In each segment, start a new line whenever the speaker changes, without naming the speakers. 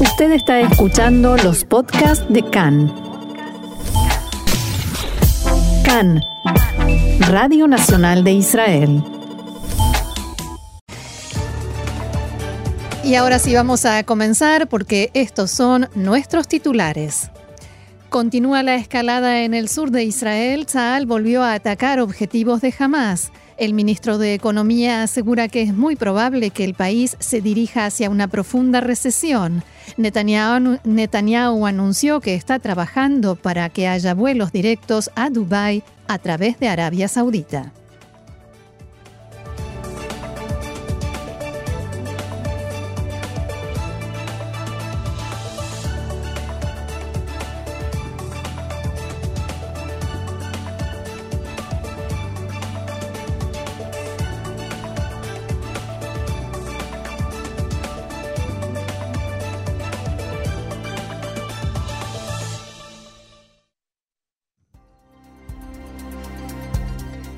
Usted está escuchando los podcasts de CAN. CAN, Radio Nacional de Israel.
Y ahora sí vamos a comenzar porque estos son nuestros titulares. Continúa la escalada en el sur de Israel. Tzal volvió a atacar objetivos de Hamas. El ministro de Economía asegura que es muy probable que el país se dirija hacia una profunda recesión. Netanyahu, anunció que está trabajando para que haya vuelos directos a Dubái a través de Arabia Saudita.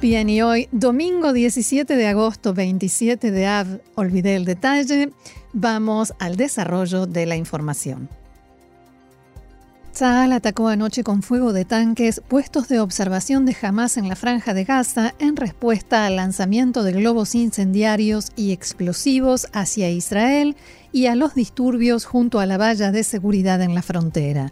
Bien, y hoy, domingo 17 de agosto, 27 de Av, olvidé el detalle, vamos al desarrollo de la información. Tzal atacó anoche con fuego de tanques puestos de observación de Hamas en la franja de Gaza en respuesta al lanzamiento de globos incendiarios y explosivos hacia Israel y a los disturbios junto a la valla de seguridad en la frontera.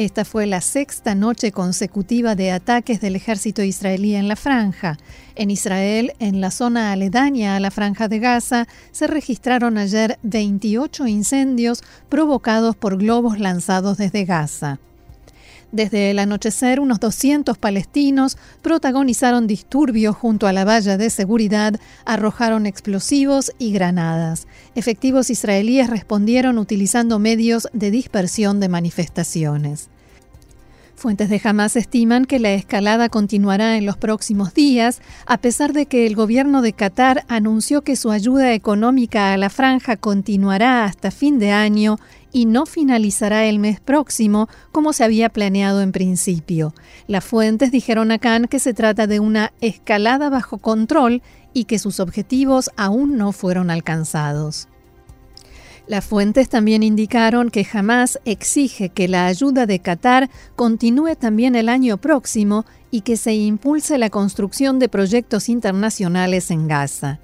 Esta fue la sexta noche consecutiva de ataques del ejército israelí en la franja. En Israel, en la zona aledaña a la franja de Gaza, se registraron ayer 28 incendios provocados por globos lanzados desde Gaza. Desde el anochecer, unos 200 palestinos protagonizaron disturbios junto a la valla de seguridad, arrojaron explosivos y granadas. Efectivos israelíes respondieron utilizando medios de dispersión de manifestaciones. Fuentes de Hamas estiman que la escalada continuará en los próximos días, a pesar de que el gobierno de Qatar anunció que su ayuda económica a la franja continuará hasta fin de año y no finalizará el mes próximo como se había planeado en principio. Las fuentes dijeron a Khan que se trata de una escalada bajo control y que sus objetivos aún no fueron alcanzados. Las fuentes también indicaron que jamás exige que la ayuda de Qatar continúe también el año próximo y que se impulse la construcción de proyectos internacionales en Gaza.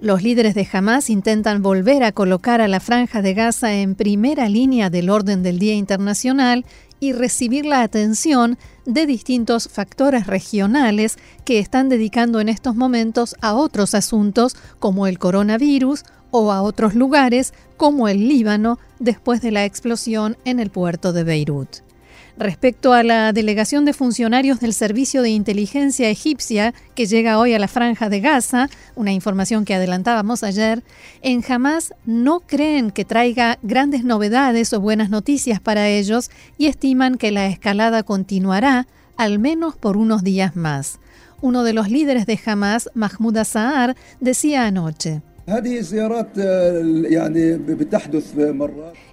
Los líderes de Hamas intentan volver a colocar a la franja de Gaza en primera línea del orden del Día Internacional y recibir la atención de distintos factores regionales que están dedicando en estos momentos a otros asuntos como el coronavirus o a otros lugares como el Líbano después de la explosión en el puerto de Beirut. Respecto a la delegación de funcionarios del Servicio de Inteligencia egipcia que llega hoy a la franja de Gaza, una información que adelantábamos ayer, en Hamas no creen que traiga grandes novedades o buenas noticias para ellos y estiman que la escalada continuará al menos por unos días más. Uno de los líderes de Hamas, Mahmoud Assaar, decía anoche,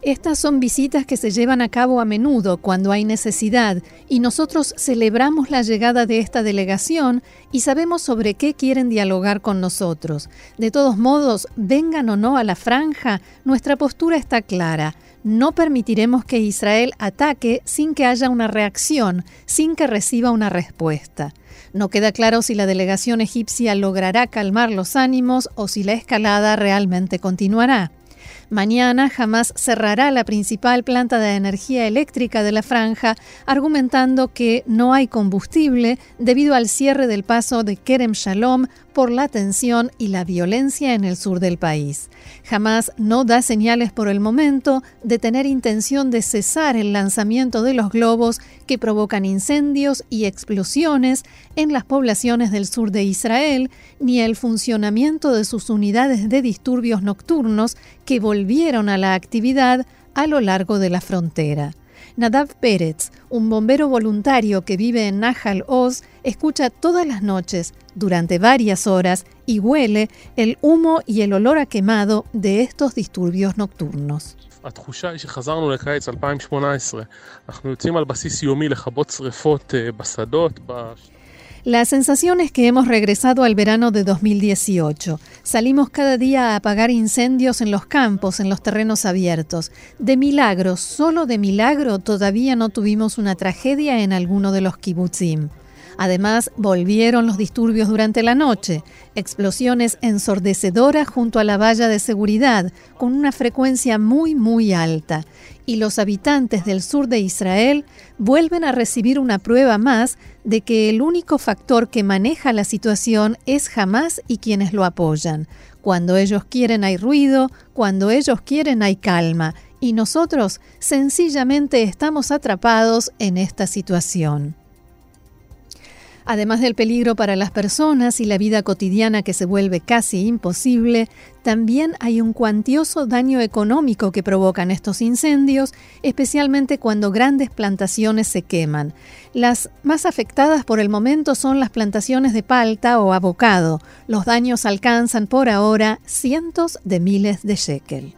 estas son visitas que se llevan a cabo a menudo cuando hay necesidad y nosotros celebramos la llegada de esta delegación y sabemos sobre qué quieren dialogar con nosotros. De todos modos, vengan o no a la franja, nuestra postura está clara. No permitiremos que Israel ataque sin que haya una reacción, sin que reciba una respuesta. No queda claro si la delegación egipcia logrará calmar los ánimos o si la escalada realmente continuará. Mañana Hamas cerrará la principal planta de energía eléctrica de la franja, argumentando que no hay combustible debido al cierre del paso de Kerem Shalom por la tensión y la violencia en el sur del país. Hamas no da señales por el momento de tener intención de cesar el lanzamiento de los globos que provocan incendios y explosiones en las poblaciones del sur de Israel, ni el funcionamiento de sus unidades de disturbios nocturnos que volvieron a la actividad a lo largo de la frontera. Nadav Pérez, un bombero voluntario que vive en Nahal Oz, escucha todas las noches, durante varias horas, y huele el humo y el olor a quemado de estos disturbios nocturnos. La sensación es que hemos regresado al verano de 2018. Salimos cada día a apagar incendios en los campos, en los terrenos abiertos. De milagro, solo de milagro, todavía no tuvimos una tragedia en alguno de los kibutzim. Además, volvieron los disturbios durante la noche, explosiones ensordecedoras junto a la valla de seguridad, con una frecuencia muy, muy alta. Y los habitantes del sur de Israel vuelven a recibir una prueba más de que el único factor que maneja la situación es Hamas y quienes lo apoyan. Cuando ellos quieren hay ruido, cuando ellos quieren hay calma, y nosotros sencillamente estamos atrapados en esta situación. Además del peligro para las personas y la vida cotidiana que se vuelve casi imposible, también hay un cuantioso daño económico que provocan estos incendios, especialmente cuando grandes plantaciones se queman. Las más afectadas por el momento son las plantaciones de palta o abocado. Los daños alcanzan por ahora cientos de miles de shekel.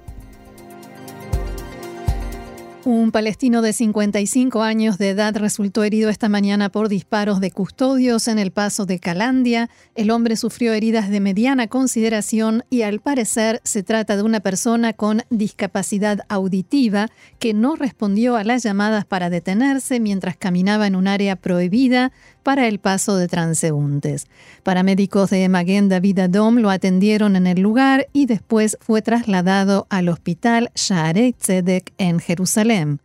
Un palestino de 55 años de edad resultó herido esta mañana por disparos de custodios en el paso de Calandia. El hombre sufrió heridas de mediana consideración y al parecer se trata de una persona con discapacidad auditiva que no respondió a las llamadas para detenerse mientras caminaba en un área prohibida para el paso de transeúntes. Paramédicos de Maguen David Adom lo atendieron en el lugar y después fue trasladado al hospital Shaarei Tzedek en Jerusalén.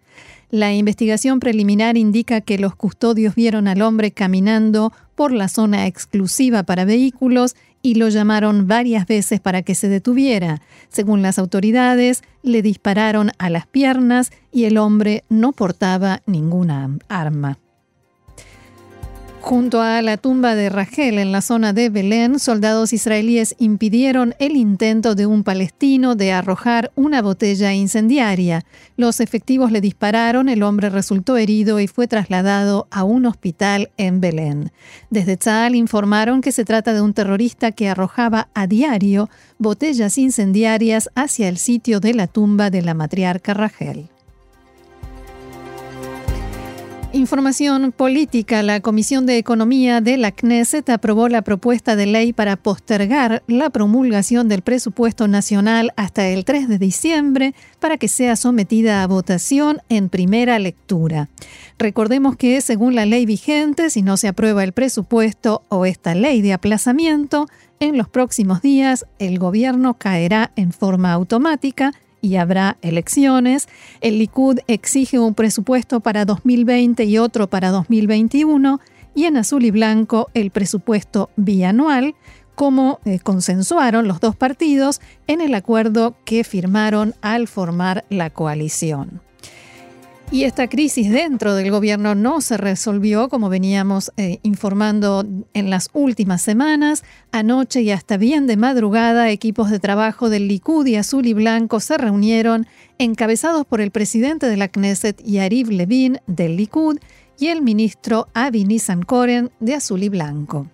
La investigación preliminar indica que los custodios vieron al hombre caminando por la zona exclusiva para vehículos y lo llamaron varias veces para que se detuviera. Según las autoridades, le dispararon a las piernas y el hombre no portaba ninguna arma. Junto a la tumba de Rachel en la zona de Belén, soldados israelíes impidieron el intento de un palestino de arrojar una botella incendiaria. Los efectivos le dispararon, el hombre resultó herido y fue trasladado a un hospital en Belén. Desde Tzal informaron que se trata de un terrorista que arrojaba a diario botellas incendiarias hacia el sitio de la tumba de la matriarca Rachel. Información política. La Comisión de Economía de la Knesset aprobó la propuesta de ley para postergar la promulgación del presupuesto nacional hasta el 3 de diciembre para que sea sometida a votación en primera lectura. Recordemos que según la ley vigente, si no se aprueba el presupuesto o esta ley de aplazamiento, en los próximos días el gobierno caerá en forma automática y habrá elecciones. El Likud exige un presupuesto para 2020 y otro para 2021 y en azul y blanco el presupuesto bianual, como eh, consensuaron los dos partidos en el acuerdo que firmaron al formar la coalición. Y esta crisis dentro del gobierno no se resolvió, como veníamos eh, informando en las últimas semanas. Anoche y hasta bien de madrugada, equipos de trabajo del Likud y Azul y Blanco se reunieron, encabezados por el presidente de la Knesset, Yariv Levin, del Likud, y el ministro Avi Nissan-Koren, de Azul y Blanco.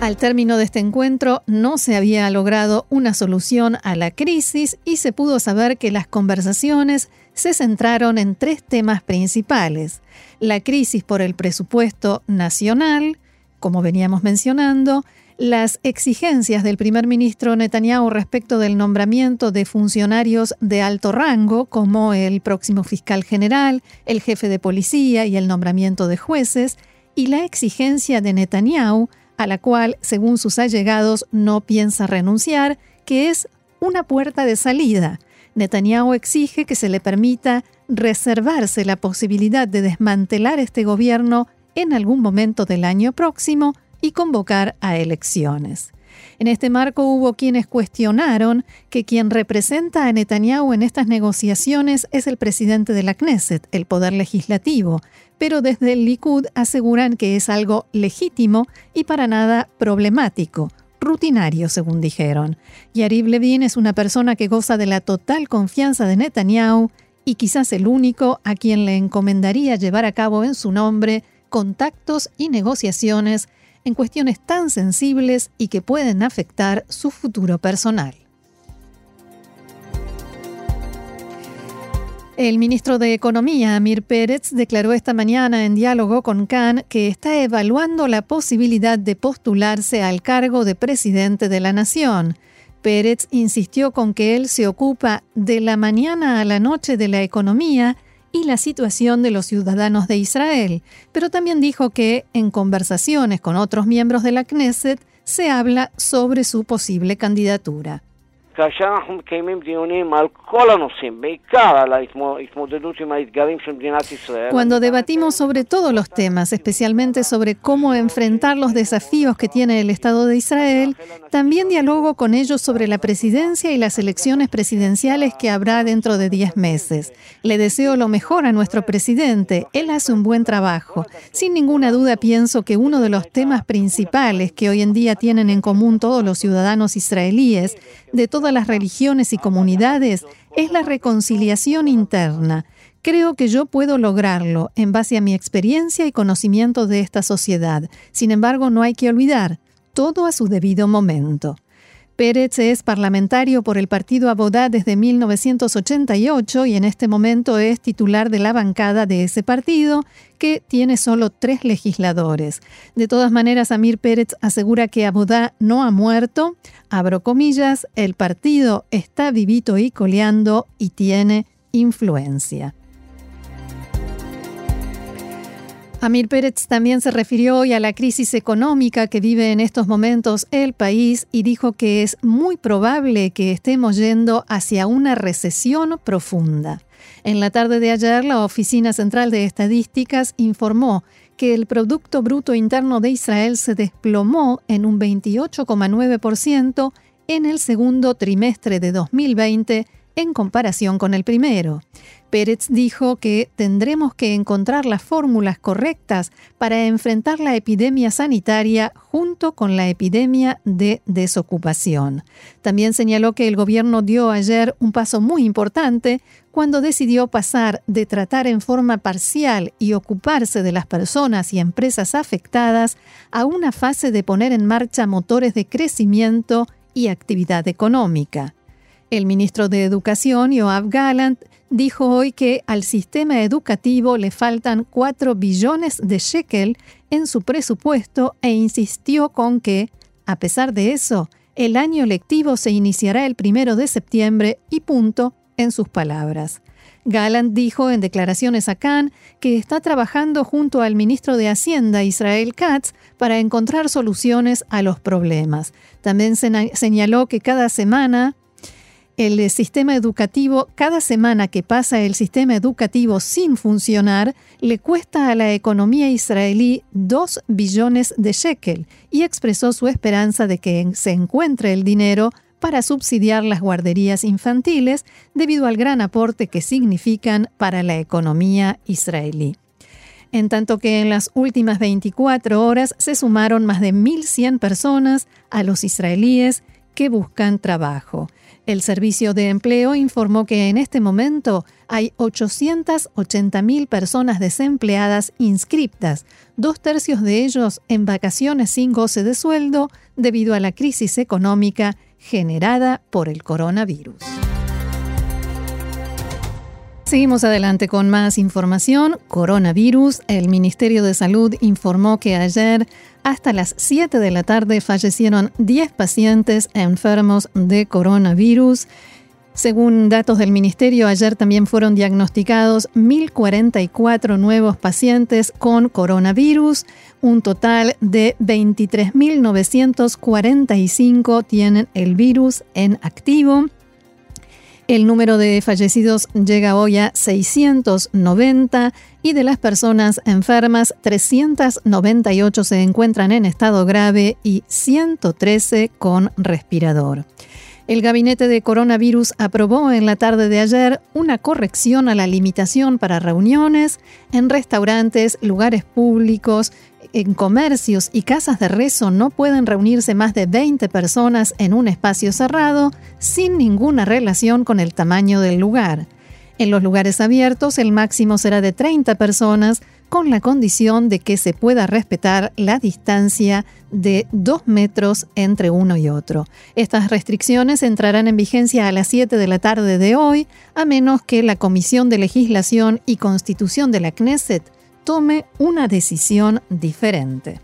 Al término de este encuentro no se había logrado una solución a la crisis y se pudo saber que las conversaciones se centraron en tres temas principales. La crisis por el presupuesto nacional, como veníamos mencionando, las exigencias del primer ministro Netanyahu respecto del nombramiento de funcionarios de alto rango, como el próximo fiscal general, el jefe de policía y el nombramiento de jueces, y la exigencia de Netanyahu a la cual, según sus allegados, no piensa renunciar, que es una puerta de salida. Netanyahu exige que se le permita reservarse la posibilidad de desmantelar este gobierno en algún momento del año próximo y convocar a elecciones. En este marco hubo quienes cuestionaron que quien representa a Netanyahu en estas negociaciones es el presidente de la Knesset, el poder legislativo, pero desde el Likud aseguran que es algo legítimo y para nada problemático, rutinario, según dijeron. Yariv Levin es una persona que goza de la total confianza de Netanyahu y quizás el único a quien le encomendaría llevar a cabo en su nombre contactos y negociaciones en cuestiones tan sensibles y que pueden afectar su futuro personal.
El ministro de Economía, Amir Pérez, declaró esta mañana en diálogo con Khan que está evaluando la posibilidad de postularse al cargo de presidente de la nación. Pérez insistió con que él se ocupa de la mañana a la noche de la economía y la situación de los ciudadanos de Israel, pero también dijo que en conversaciones con otros miembros de la Knesset se habla sobre su posible candidatura.
Cuando debatimos sobre todos los temas, especialmente sobre cómo enfrentar los desafíos que tiene el Estado de Israel, también dialogo con ellos sobre la presidencia y las elecciones presidenciales que habrá dentro de 10 meses. Le deseo lo mejor a nuestro presidente. Él hace un buen trabajo. Sin ninguna duda pienso que uno de los temas principales que hoy en día tienen en común todos los ciudadanos israelíes de las religiones y comunidades es la reconciliación interna. Creo que yo puedo lograrlo en base a mi experiencia y conocimiento de esta sociedad. Sin embargo, no hay que olvidar, todo a su debido momento. Pérez es parlamentario por el partido Abodá desde 1988 y en este momento es titular de la bancada de ese partido, que tiene solo tres legisladores. De todas maneras, Amir Pérez asegura que Abodá no ha muerto, abro comillas, el partido está vivito y coleando y tiene influencia. Amir Pérez también se refirió hoy a la crisis económica que vive en estos momentos el país y dijo que es muy probable que estemos yendo hacia una recesión profunda. En la tarde de ayer, la Oficina Central de Estadísticas informó que el Producto Bruto Interno de Israel se desplomó en un 28,9% en el segundo trimestre de 2020 en comparación con el primero. Pérez dijo que tendremos que encontrar las fórmulas correctas para enfrentar la epidemia sanitaria junto con la epidemia de desocupación. También señaló que el gobierno dio ayer un paso muy importante cuando decidió pasar de tratar en forma parcial y ocuparse de las personas y empresas afectadas a una fase de poner en marcha motores de crecimiento y actividad económica. El ministro de Educación, Yoav Gallant, dijo hoy que al sistema educativo le faltan 4 billones de shekel en su presupuesto e insistió con que, a pesar de eso, el año lectivo se iniciará el primero de septiembre y punto en sus palabras. Gallant dijo en declaraciones a Cannes que está trabajando junto al ministro de Hacienda, Israel Katz, para encontrar soluciones a los problemas. También señaló que cada semana el sistema educativo, cada semana que pasa el sistema educativo sin funcionar, le cuesta a la economía israelí 2 billones de shekel y expresó su esperanza de que se encuentre el dinero para subsidiar las guarderías infantiles debido al gran aporte que significan para la economía israelí. En tanto que en las últimas 24 horas se sumaron más de 1.100 personas a los israelíes que buscan trabajo. El Servicio de Empleo informó que en este momento hay 880.000 personas desempleadas inscriptas, dos tercios de ellos en vacaciones sin goce de sueldo debido a la crisis económica generada por el coronavirus. Seguimos adelante con más información. Coronavirus. El Ministerio de Salud informó que ayer hasta las 7 de la tarde fallecieron 10 pacientes enfermos de coronavirus. Según datos del Ministerio, ayer también fueron diagnosticados 1.044 nuevos pacientes con coronavirus. Un total de 23.945 tienen el virus en activo. El número de fallecidos llega hoy a 690 y de las personas enfermas, 398 se encuentran en estado grave y 113 con respirador. El gabinete de coronavirus aprobó en la tarde de ayer una corrección a la limitación para reuniones en restaurantes, lugares públicos en comercios y casas de rezo no pueden reunirse más de 20 personas en un espacio cerrado sin ninguna relación con el tamaño del lugar. En los lugares abiertos el máximo será de 30 personas, con la condición de que se pueda respetar la distancia de dos metros entre uno y otro. Estas restricciones entrarán en vigencia a las 7 de la tarde de hoy, a menos que la Comisión de Legislación y Constitución de la Knesset tome una decisión diferente.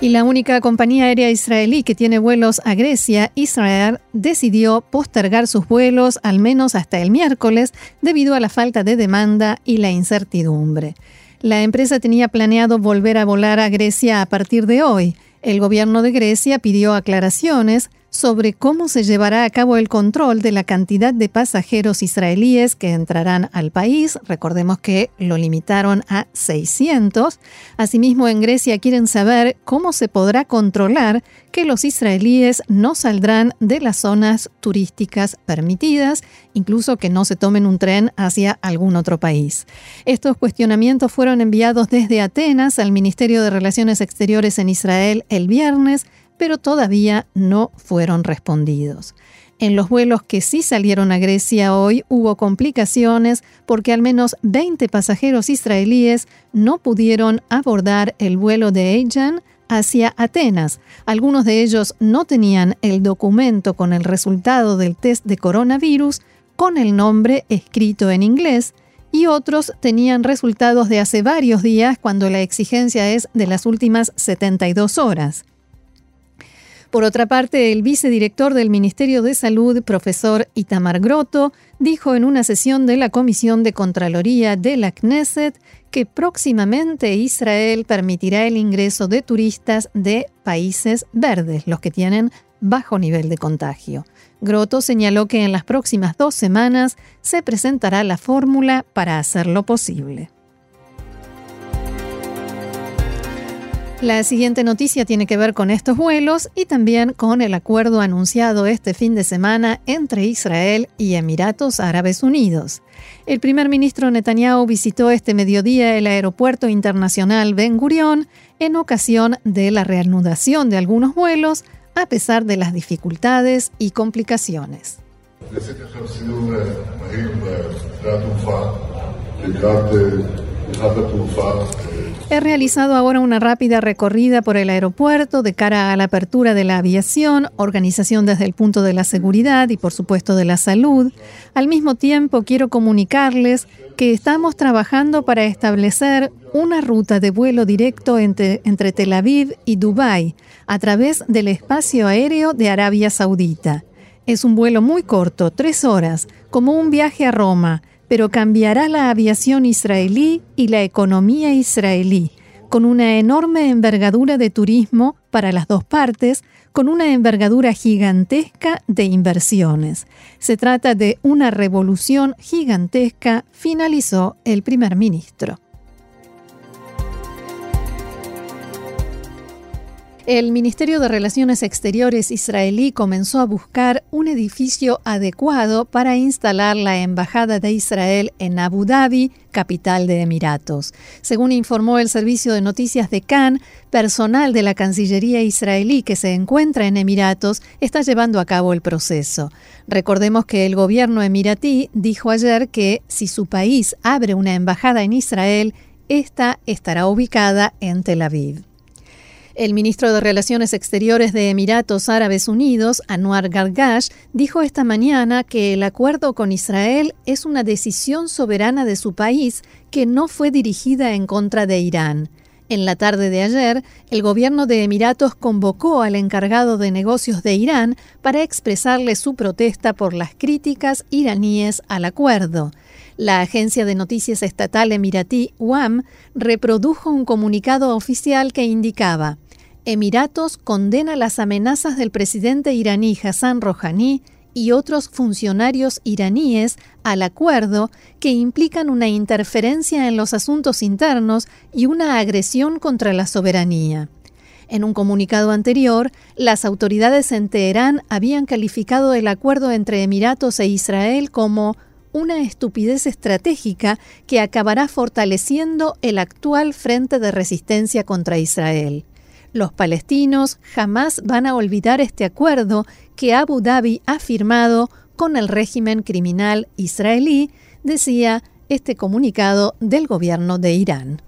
Y la única compañía aérea israelí que tiene vuelos a Grecia, Israel, decidió postergar sus vuelos al menos hasta el miércoles debido a la falta de demanda y la incertidumbre. La empresa tenía planeado volver a volar a Grecia a partir de hoy. El gobierno de Grecia pidió aclaraciones sobre cómo se llevará a cabo el control de la cantidad de pasajeros israelíes que entrarán al país. Recordemos que lo limitaron a 600. Asimismo, en Grecia quieren saber cómo se podrá controlar que los israelíes no saldrán de las zonas turísticas permitidas, incluso que no se tomen un tren hacia algún otro país. Estos cuestionamientos fueron enviados desde Atenas al Ministerio de Relaciones Exteriores en Israel el viernes pero todavía no fueron respondidos. En los vuelos que sí salieron a Grecia hoy hubo complicaciones porque al menos 20 pasajeros israelíes no pudieron abordar el vuelo de Aegean hacia Atenas. Algunos de ellos no tenían el documento con el resultado del test de coronavirus con el nombre escrito en inglés y otros tenían resultados de hace varios días cuando la exigencia es de las últimas 72 horas. Por otra parte, el vicedirector del Ministerio de Salud, profesor Itamar Grotto, dijo en una sesión de la Comisión de Contraloría de la Knesset que próximamente Israel permitirá el ingreso de turistas de países verdes, los que tienen bajo nivel de contagio. Grotto señaló que en las próximas dos semanas se presentará la fórmula para hacerlo posible. La siguiente noticia tiene que ver con estos vuelos y también con el acuerdo anunciado este fin de semana entre Israel y Emiratos Árabes Unidos. El primer ministro Netanyahu visitó este mediodía el aeropuerto internacional Ben Gurion en ocasión de la reanudación de algunos vuelos, a pesar de las dificultades y complicaciones. He realizado ahora una rápida recorrida por el aeropuerto de cara a la apertura de la aviación, organización desde el punto de la seguridad y por supuesto de la salud. Al mismo tiempo quiero comunicarles que estamos trabajando para establecer una ruta de vuelo directo entre, entre Tel Aviv y Dubái a través del espacio aéreo de Arabia Saudita. Es un vuelo muy corto, tres horas, como un viaje a Roma pero cambiará la aviación israelí y la economía israelí, con una enorme envergadura de turismo para las dos partes, con una envergadura gigantesca de inversiones. Se trata de una revolución gigantesca, finalizó el primer ministro. El Ministerio de Relaciones Exteriores israelí comenzó a buscar un edificio adecuado para instalar la Embajada de Israel en Abu Dhabi, capital de Emiratos. Según informó el servicio de noticias de Cannes, personal de la Cancillería israelí que se encuentra en Emiratos está llevando a cabo el proceso. Recordemos que el gobierno emiratí dijo ayer que si su país abre una embajada en Israel, esta estará ubicada en Tel Aviv. El ministro de Relaciones Exteriores de Emiratos Árabes Unidos, Anwar Gargash, dijo esta mañana que el acuerdo con Israel es una decisión soberana de su país que no fue dirigida en contra de Irán. En la tarde de ayer, el gobierno de Emiratos convocó al encargado de negocios de Irán para expresarle su protesta por las críticas iraníes al acuerdo. La agencia de noticias estatal emiratí UAM reprodujo un comunicado oficial que indicaba Emiratos condena las amenazas del presidente iraní Hassan Rouhani y otros funcionarios iraníes al acuerdo que implican una interferencia en los asuntos internos y una agresión contra la soberanía. En un comunicado anterior, las autoridades en Teherán habían calificado el acuerdo entre Emiratos e Israel como una estupidez estratégica que acabará fortaleciendo el actual frente de resistencia contra Israel. Los palestinos jamás van a olvidar este acuerdo que Abu Dhabi ha firmado con el régimen criminal israelí, decía este comunicado del gobierno de Irán.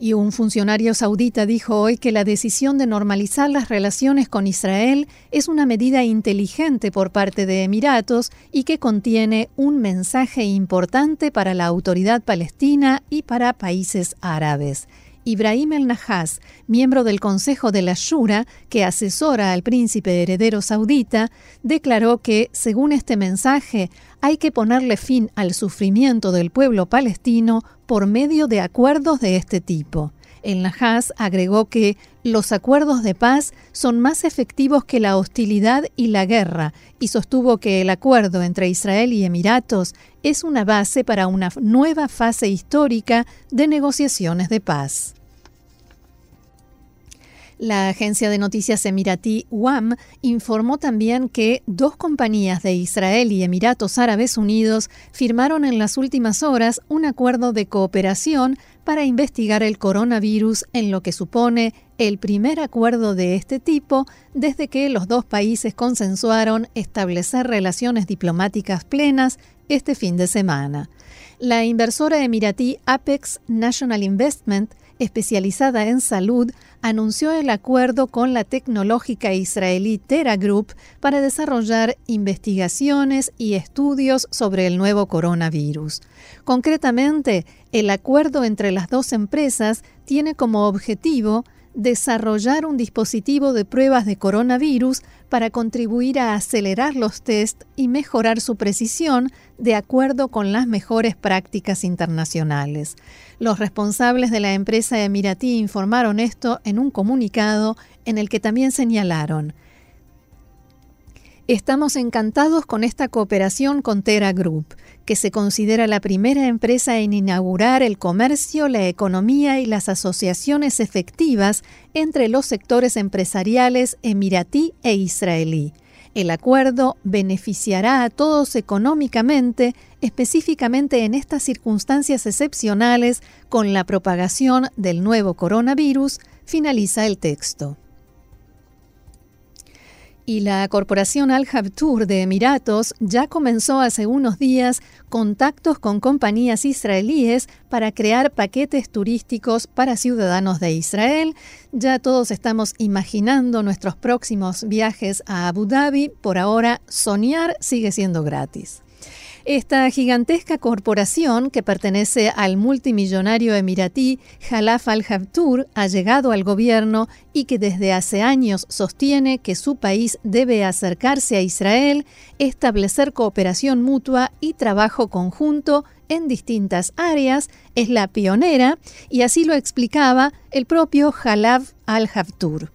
Y un funcionario saudita dijo hoy que la decisión de normalizar las relaciones con Israel es una medida inteligente por parte de Emiratos y que contiene un mensaje importante para la autoridad palestina y para países árabes. Ibrahim el Nahas, miembro del Consejo de la Shura, que asesora al príncipe heredero saudita, declaró que, según este mensaje, hay que ponerle fin al sufrimiento del pueblo palestino por medio de acuerdos de este tipo. El Nahas agregó que los acuerdos de paz son más efectivos que la hostilidad y la guerra y sostuvo que el acuerdo entre Israel y Emiratos es una base para una nueva fase histórica de negociaciones de paz. La agencia de noticias emiratí WAM informó también que dos compañías de Israel y Emiratos Árabes Unidos firmaron en las últimas horas un acuerdo de cooperación para investigar el coronavirus en lo que supone el primer acuerdo de este tipo desde que los dos países consensuaron establecer relaciones diplomáticas plenas este fin de semana. La inversora emiratí Apex National Investment especializada en salud, anunció el acuerdo con la tecnológica israelí Tera Group para desarrollar investigaciones y estudios sobre el nuevo coronavirus. Concretamente, el acuerdo entre las dos empresas tiene como objetivo desarrollar un dispositivo de pruebas de coronavirus para contribuir a acelerar los test y mejorar su precisión de acuerdo con las mejores prácticas internacionales. Los responsables de la empresa emiratí informaron esto en un comunicado en el que también señalaron Estamos encantados con esta cooperación con Tera Group, que se considera la primera empresa en inaugurar el comercio, la economía y las asociaciones efectivas entre los sectores empresariales emiratí e israelí. El acuerdo beneficiará a todos económicamente, específicamente en estas circunstancias excepcionales con la propagación del nuevo coronavirus, finaliza el texto y la corporación Al Tour de Emiratos ya comenzó hace unos días contactos con compañías israelíes para crear paquetes turísticos para ciudadanos de Israel. Ya todos estamos imaginando nuestros próximos viajes a Abu Dhabi. Por ahora, soñar sigue siendo gratis. Esta gigantesca corporación que pertenece al multimillonario emiratí Jalaf al-Habtour ha llegado al gobierno y que desde hace años sostiene que su país debe acercarse a Israel, establecer cooperación mutua y trabajo conjunto en distintas áreas, es la pionera y así lo explicaba el propio Jalaf al-Habtour.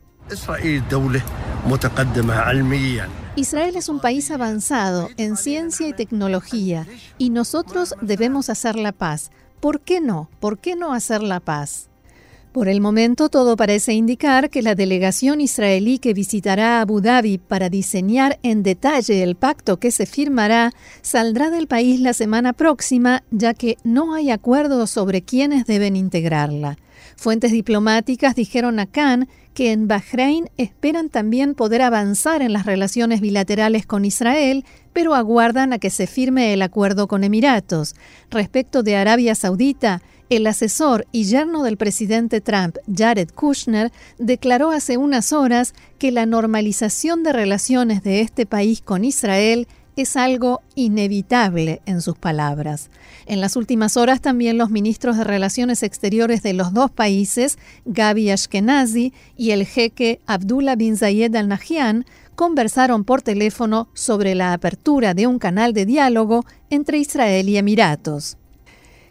Israel es un país avanzado en ciencia y tecnología y nosotros debemos hacer la paz. ¿Por qué no? ¿Por qué no hacer la paz? Por el momento todo parece indicar que la delegación israelí que visitará Abu Dhabi para diseñar en detalle el pacto que se firmará saldrá del país la semana próxima, ya que no hay acuerdo sobre quiénes deben integrarla. Fuentes diplomáticas dijeron a Khan que en Bahrein esperan también poder avanzar en las relaciones bilaterales con Israel, pero aguardan a que se firme el acuerdo con Emiratos. Respecto de Arabia Saudita, el asesor y yerno del presidente Trump, Jared Kushner, declaró hace unas horas que la normalización de relaciones de este país con Israel es algo inevitable en sus palabras. En las últimas horas también los ministros de Relaciones Exteriores de los dos países, Gabi Ashkenazi y el jeque Abdullah bin Zayed al Nahyan, conversaron por teléfono sobre la apertura de un canal de diálogo entre Israel y Emiratos.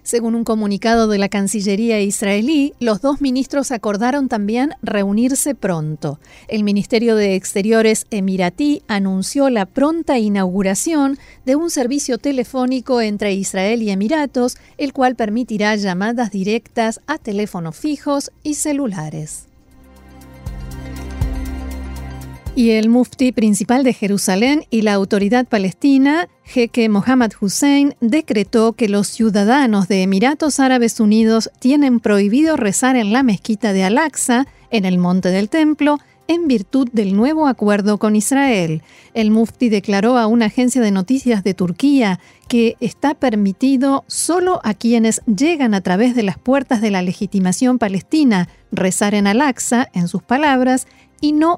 Según un comunicado de la Cancillería israelí, los dos ministros acordaron también reunirse pronto. El Ministerio de Exteriores emiratí anunció la pronta inauguración de un servicio telefónico entre Israel y Emiratos, el cual permitirá llamadas directas a teléfonos fijos y celulares. Y el mufti principal de Jerusalén y la autoridad palestina, jeque Mohammad Hussein, decretó que los ciudadanos de Emiratos Árabes Unidos tienen prohibido rezar en la mezquita de Al-Aqsa, en el monte del templo, en virtud del nuevo acuerdo con Israel. El mufti declaró a una agencia de noticias de Turquía que está permitido solo a quienes llegan a través de las puertas de la legitimación palestina rezar en Al-Aqsa, en sus palabras, y no